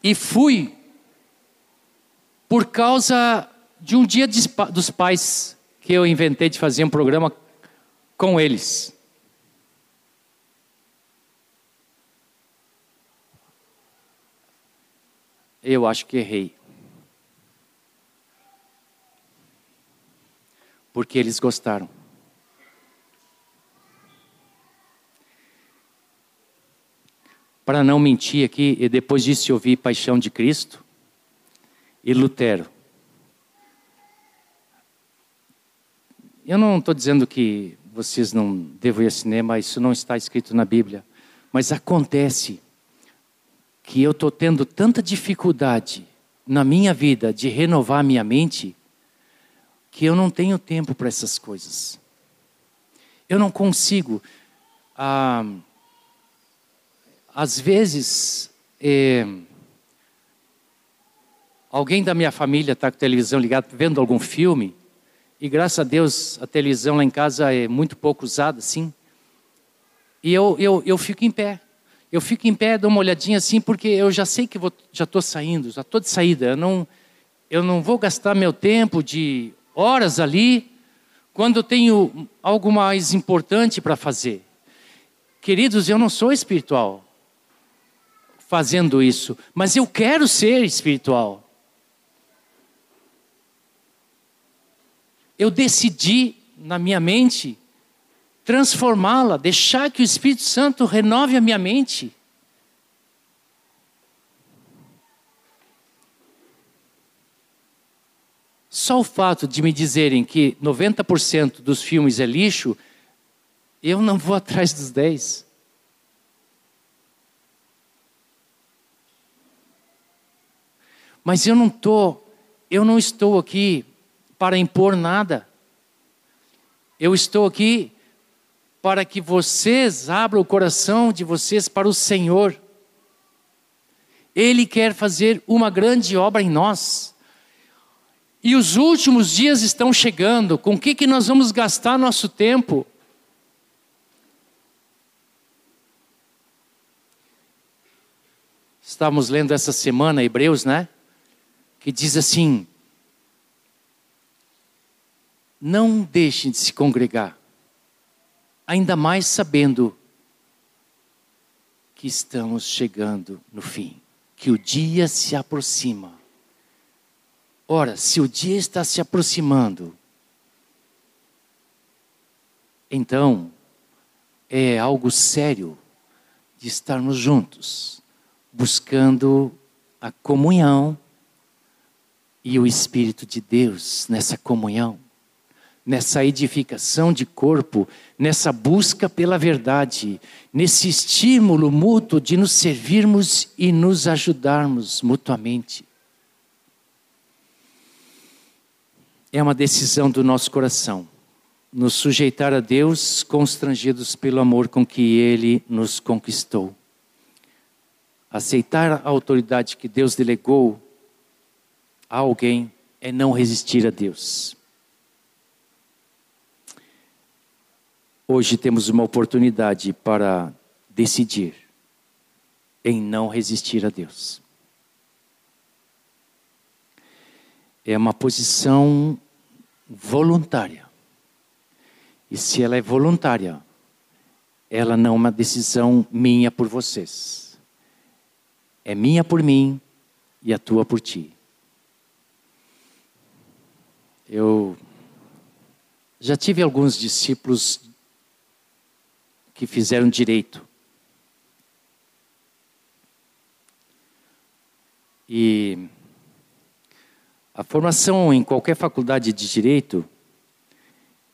E fui por causa de um dia dos pais que eu inventei de fazer um programa com eles. Eu acho que errei. Porque eles gostaram. Para não mentir aqui, e depois disso eu ouvi Paixão de Cristo e Lutero. Eu não estou dizendo que vocês não devem ir ao cinema, isso não está escrito na Bíblia. Mas acontece que eu estou tendo tanta dificuldade na minha vida de renovar minha mente, que eu não tenho tempo para essas coisas. Eu não consigo. Ah, às vezes, é, alguém da minha família está com a televisão ligada, vendo algum filme, e graças a Deus, a televisão lá em casa é muito pouco usada, assim. E eu, eu, eu fico em pé. Eu fico em pé, dou uma olhadinha assim, porque eu já sei que vou, já estou saindo, já estou de saída. Eu não, eu não vou gastar meu tempo de horas ali, quando eu tenho algo mais importante para fazer. Queridos, eu não sou espiritual fazendo isso, mas eu quero ser espiritual. eu decidi na minha mente transformá-la, deixar que o Espírito Santo renove a minha mente. Só o fato de me dizerem que 90% dos filmes é lixo, eu não vou <laughs> atrás dos 10. Mas eu não tô, eu não estou aqui para impor nada. Eu estou aqui para que vocês abram o coração de vocês para o Senhor. Ele quer fazer uma grande obra em nós. E os últimos dias estão chegando. Com o que, que nós vamos gastar nosso tempo? Estávamos lendo essa semana Hebreus, né? Que diz assim: não deixem de se congregar, ainda mais sabendo que estamos chegando no fim, que o dia se aproxima. Ora, se o dia está se aproximando, então é algo sério de estarmos juntos, buscando a comunhão e o Espírito de Deus nessa comunhão nessa edificação de corpo, nessa busca pela verdade, nesse estímulo mútuo de nos servirmos e nos ajudarmos mutuamente. É uma decisão do nosso coração, nos sujeitar a Deus, constrangidos pelo amor com que Ele nos conquistou. Aceitar a autoridade que Deus delegou a alguém é não resistir a Deus. Hoje temos uma oportunidade para decidir em não resistir a Deus. é uma posição voluntária. E se ela é voluntária, ela não é uma decisão minha por vocês. É minha por mim e a tua por ti. Eu já tive alguns discípulos que fizeram direito. E a formação em qualquer faculdade de direito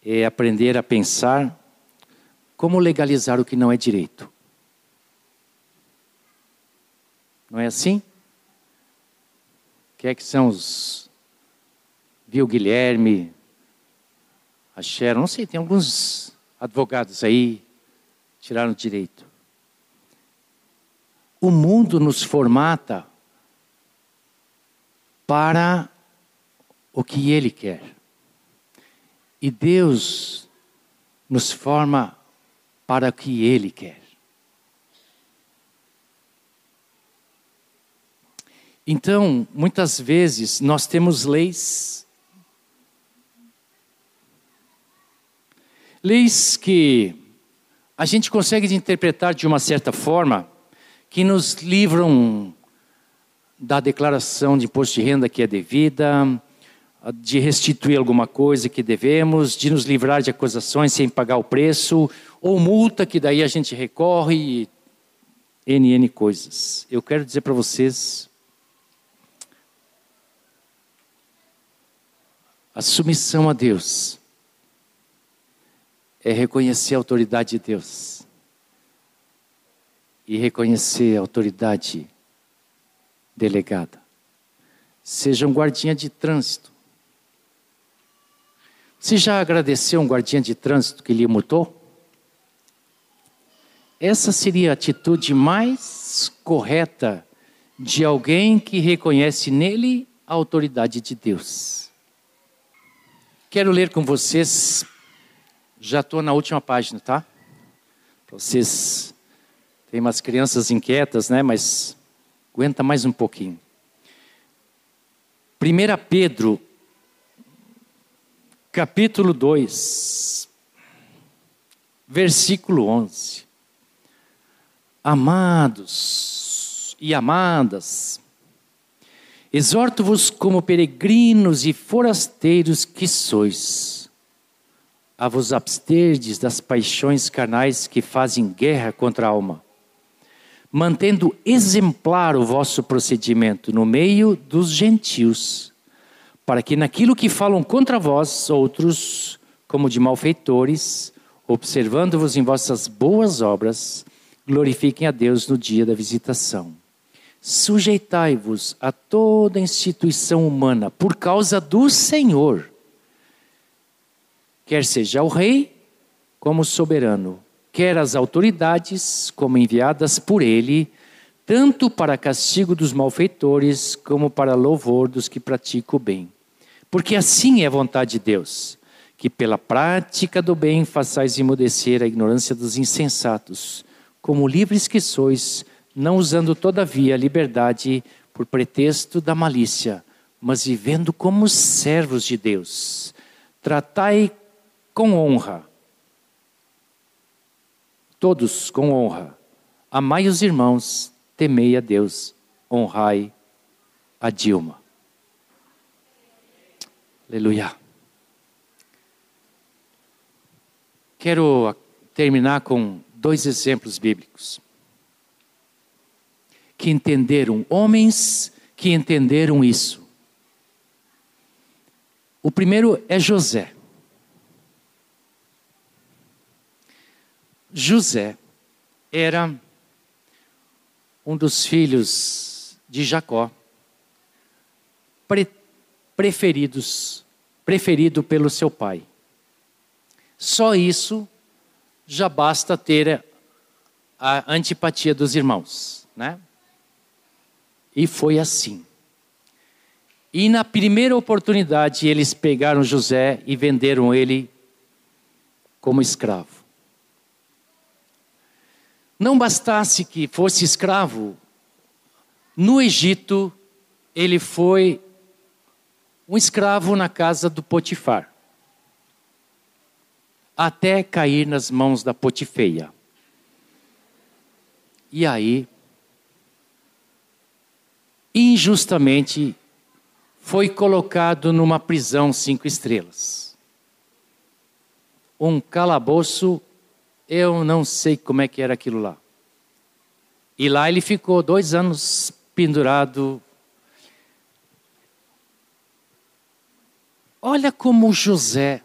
é aprender a pensar como legalizar o que não é direito. Não é assim? Quem é que são os. Viu Guilherme, a não sei, tem alguns advogados aí, tiraram direito. O mundo nos formata para o que Ele quer. E Deus nos forma para o que Ele quer. Então, muitas vezes, nós temos leis. Leis que a gente consegue interpretar de uma certa forma, que nos livram da declaração de imposto de renda que é devida, de restituir alguma coisa que devemos, de nos livrar de acusações sem pagar o preço, ou multa que daí a gente recorre, N, N coisas. Eu quero dizer para vocês A submissão a Deus é reconhecer a autoridade de Deus e reconhecer a autoridade delegada. Seja um guardinha de trânsito. Você já agradeceu um guardinha de trânsito que lhe multou? Essa seria a atitude mais correta de alguém que reconhece nele a autoridade de Deus. Quero ler com vocês, já estou na última página, tá? vocês, tem umas crianças inquietas, né? Mas aguenta mais um pouquinho. 1 Pedro, capítulo 2, versículo 11. Amados e amadas, Exorto-vos como peregrinos e forasteiros que sois, a vos absterdes das paixões carnais que fazem guerra contra a alma, mantendo exemplar o vosso procedimento no meio dos gentios, para que naquilo que falam contra vós outros, como de malfeitores, observando-vos em vossas boas obras, glorifiquem a Deus no dia da visitação. Sujeitai-vos a toda instituição humana por causa do Senhor, quer seja o rei como soberano, quer as autoridades como enviadas por ele, tanto para castigo dos malfeitores como para louvor dos que praticam o bem. Porque assim é a vontade de Deus, que pela prática do bem façais emudecer a ignorância dos insensatos, como livres que sois, não usando todavia a liberdade por pretexto da malícia, mas vivendo como servos de Deus. Tratai com honra, todos com honra. Amai os irmãos, temei a Deus, honrai a Dilma. Aleluia. Quero terminar com dois exemplos bíblicos que entenderam, homens que entenderam isso. O primeiro é José. José era um dos filhos de Jacó, pre preferidos, preferido pelo seu pai. Só isso já basta ter a antipatia dos irmãos, né? E foi assim. E na primeira oportunidade, eles pegaram José e venderam ele como escravo. Não bastasse que fosse escravo, no Egito, ele foi um escravo na casa do Potifar, até cair nas mãos da Potifeia. E aí, injustamente, foi colocado numa prisão cinco estrelas. Um calabouço, eu não sei como é que era aquilo lá. E lá ele ficou dois anos pendurado. Olha como José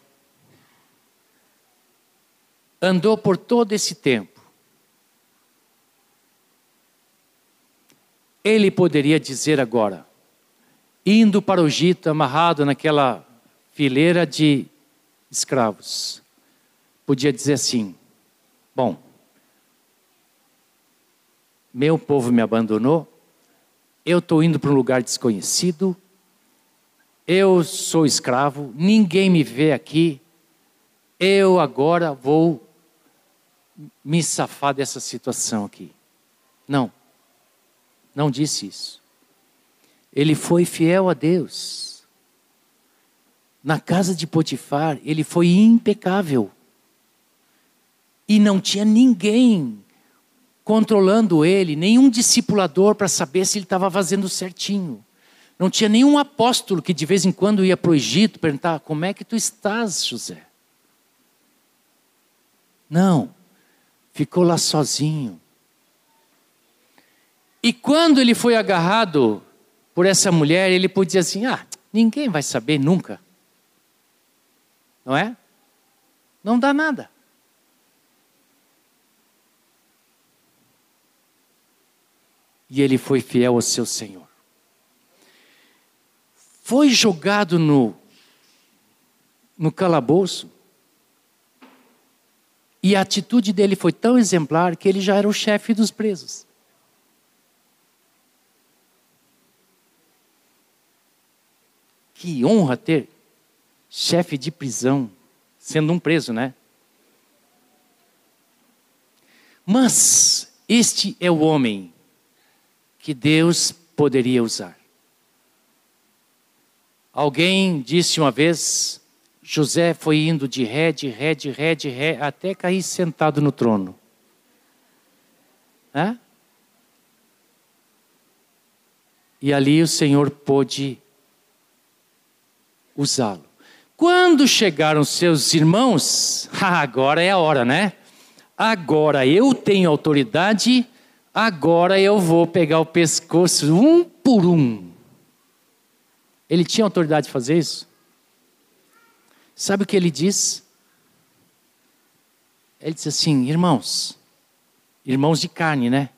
andou por todo esse tempo. Ele poderia dizer agora, indo para o Egito, amarrado naquela fileira de escravos, podia dizer assim: Bom, meu povo me abandonou, eu estou indo para um lugar desconhecido, eu sou escravo, ninguém me vê aqui, eu agora vou me safar dessa situação aqui. Não, não disse isso. Ele foi fiel a Deus. Na casa de Potifar, ele foi impecável. E não tinha ninguém controlando ele, nenhum discipulador para saber se ele estava fazendo certinho. Não tinha nenhum apóstolo que de vez em quando ia para o Egito perguntar: Como é que tu estás, José? Não, ficou lá sozinho. E quando ele foi agarrado por essa mulher, ele podia assim: Ah, ninguém vai saber nunca. Não é? Não dá nada. E ele foi fiel ao seu Senhor. Foi jogado no, no calabouço, e a atitude dele foi tão exemplar que ele já era o chefe dos presos. Que honra ter chefe de prisão, sendo um preso, né? Mas este é o homem que Deus poderia usar. Alguém disse uma vez: José foi indo de ré, de ré, de ré, de ré, até cair sentado no trono. Hã? E ali o Senhor pôde usá-lo. Quando chegaram seus irmãos, <laughs> agora é a hora, né? Agora eu tenho autoridade Agora eu vou pegar o pescoço um por um. Ele tinha autoridade de fazer isso? Sabe o que ele diz? Ele diz assim: irmãos, irmãos de carne, né?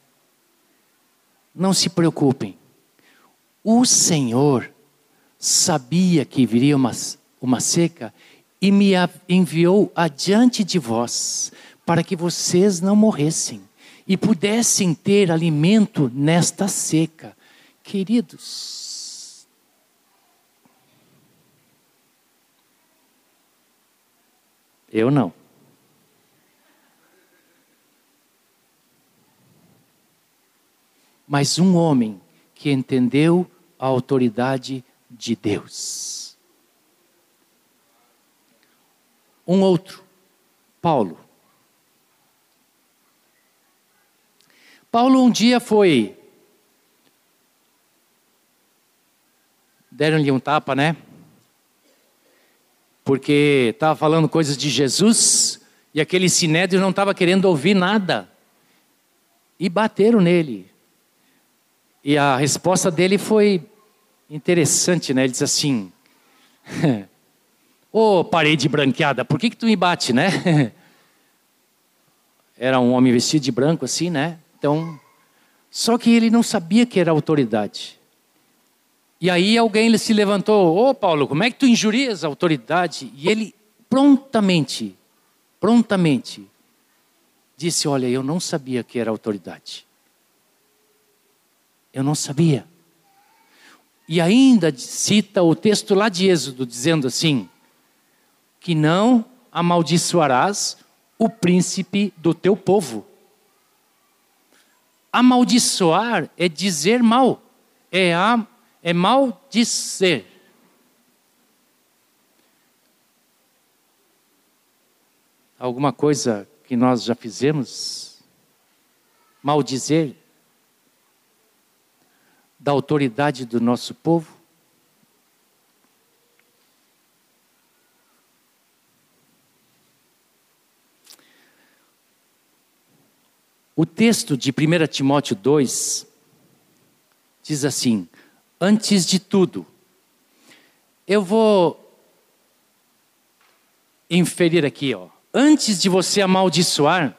Não se preocupem. O Senhor sabia que viria uma, uma seca e me enviou adiante de vós, para que vocês não morressem e pudessem ter alimento nesta seca. Queridos, eu não. Mas um homem que entendeu a autoridade de Deus. Um outro, Paulo. Paulo um dia foi. Deram-lhe um tapa, né? Porque estava falando coisas de Jesus e aquele sinédrio não estava querendo ouvir nada. E bateram nele. E a resposta dele foi interessante, né? Ele disse assim: <laughs> Ô oh, parede branqueada, por que, que tu me bate, né? <laughs> Era um homem vestido de branco assim, né? Então, só que ele não sabia que era autoridade. E aí alguém se levantou, ô oh, Paulo, como é que tu injurias a autoridade? E ele prontamente, prontamente, disse: Olha, eu não sabia que era autoridade. Eu não sabia. E ainda cita o texto lá de Êxodo, dizendo assim: Que não amaldiçoarás o príncipe do teu povo. Amaldiçoar é dizer mal, é, é maldizer. Alguma coisa que nós já fizemos, maldizer da autoridade do nosso povo? O texto de 1 Timóteo 2 diz assim: Antes de tudo, eu vou inferir aqui, ó. Antes de você amaldiçoar,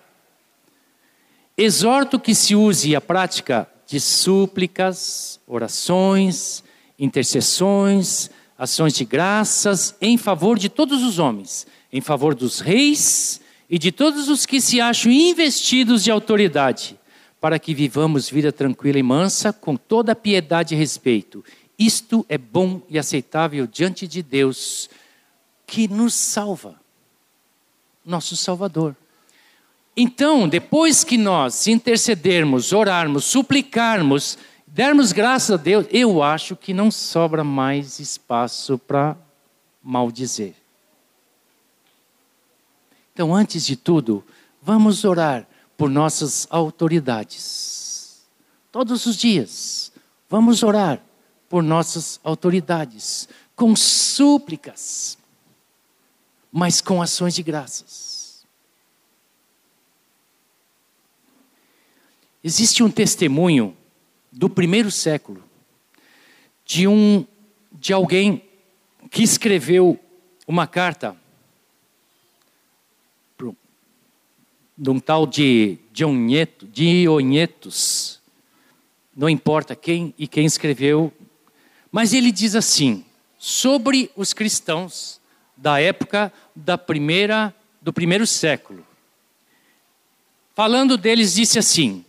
exorto que se use a prática de súplicas, orações, intercessões, ações de graças em favor de todos os homens, em favor dos reis e de todos os que se acham investidos de autoridade, para que vivamos vida tranquila e mansa, com toda piedade e respeito. Isto é bom e aceitável diante de Deus, que nos salva, nosso Salvador. Então, depois que nós intercedermos, orarmos, suplicarmos, dermos graças a Deus, eu acho que não sobra mais espaço para maldizer. Então, antes de tudo, vamos orar por nossas autoridades. Todos os dias, vamos orar por nossas autoridades, com súplicas, mas com ações de graças. Existe um testemunho do primeiro século de um de alguém que escreveu uma carta de um tal de Dioneto, Dionetos, não importa quem e quem escreveu, mas ele diz assim, sobre os cristãos da época da primeira, do primeiro século. Falando deles, disse assim: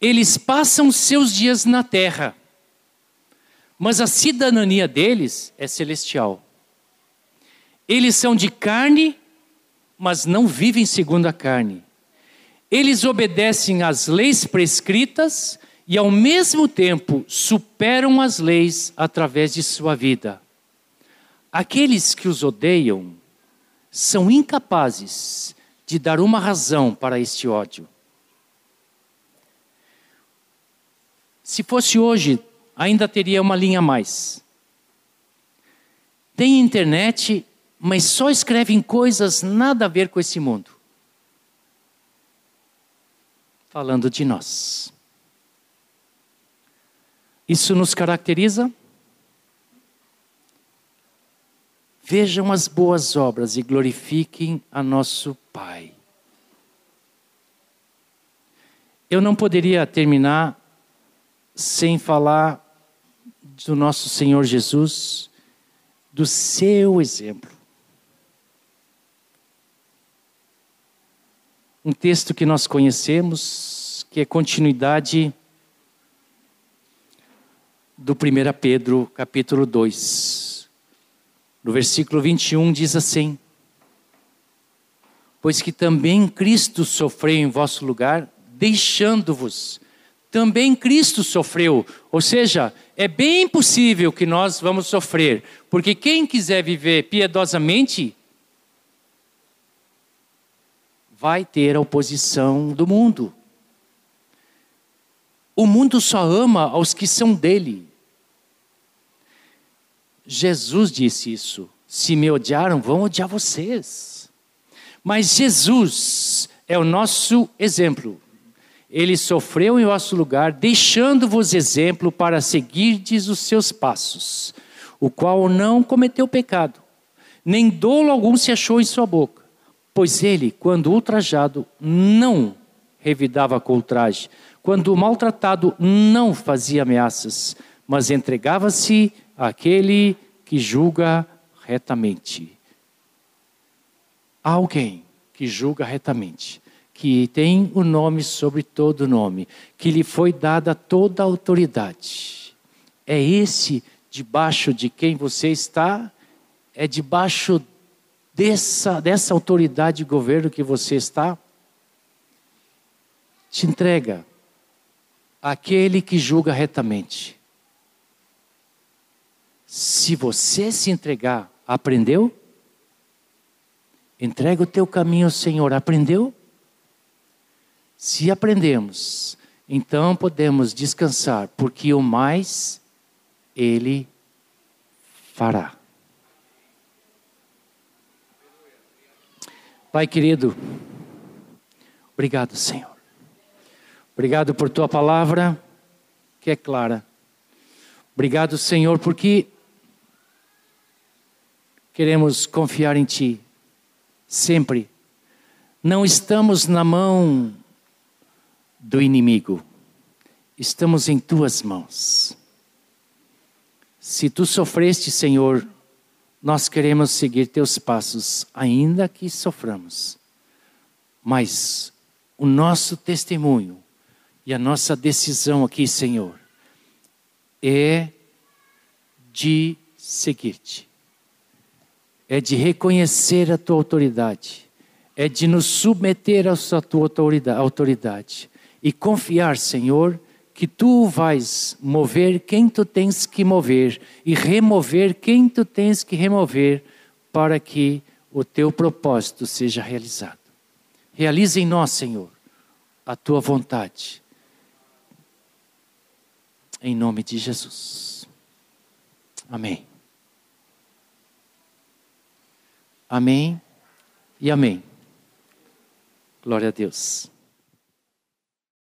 eles passam seus dias na terra, mas a cidadania deles é celestial. Eles são de carne, mas não vivem segundo a carne eles obedecem às leis prescritas e, ao mesmo tempo, superam as leis através de sua vida. Aqueles que os odeiam são incapazes de dar uma razão para este ódio. Se fosse hoje, ainda teria uma linha a mais. Tem internet, mas só escrevem coisas nada a ver com esse mundo falando de nós. Isso nos caracteriza? Vejam as boas obras e glorifiquem a nosso Pai. Eu não poderia terminar sem falar do nosso Senhor Jesus, do seu exemplo. Um texto que nós conhecemos, que é continuidade do 1 Pedro, capítulo 2. No versículo 21 diz assim: Pois que também Cristo sofreu em vosso lugar, deixando-vos. Também Cristo sofreu, ou seja, é bem possível que nós vamos sofrer, porque quem quiser viver piedosamente vai ter a oposição do mundo. O mundo só ama aos que são dele. Jesus disse isso. Se me odiaram, vão odiar vocês. Mas Jesus é o nosso exemplo. Ele sofreu em vosso lugar, deixando-vos exemplo para seguirdes os seus passos, o qual não cometeu pecado, nem dolo algum se achou em sua boca Pois ele, quando ultrajado, não revidava com ultraje, quando maltratado, não fazia ameaças, mas entregava-se àquele que julga retamente. Alguém que julga retamente, que tem o nome sobre todo nome, que lhe foi dada toda a autoridade. É esse debaixo de quem você está? É debaixo dessa, dessa autoridade de governo que você está, te entrega aquele que julga retamente. Se você se entregar, aprendeu? Entrega o teu caminho ao Senhor. Aprendeu? Se aprendemos, então podemos descansar, porque o mais Ele fará. Pai querido, obrigado, Senhor. Obrigado por tua palavra, que é clara. Obrigado, Senhor, porque queremos confiar em Ti, sempre. Não estamos na mão do inimigo, estamos em Tuas mãos. Se Tu sofreste, Senhor, nós queremos seguir Teus passos, ainda que soframos. Mas o nosso testemunho e a nossa decisão aqui, Senhor, é de seguir-te, é de reconhecer a tua autoridade, é de nos submeter à tua autoridade e confiar, Senhor, que tu vais mover quem tu tens que mover e remover quem tu tens que remover para que o teu propósito seja realizado. Realize em nós, Senhor, a tua vontade em nome de Jesus. Amém. Amém e amém. Glória a Deus.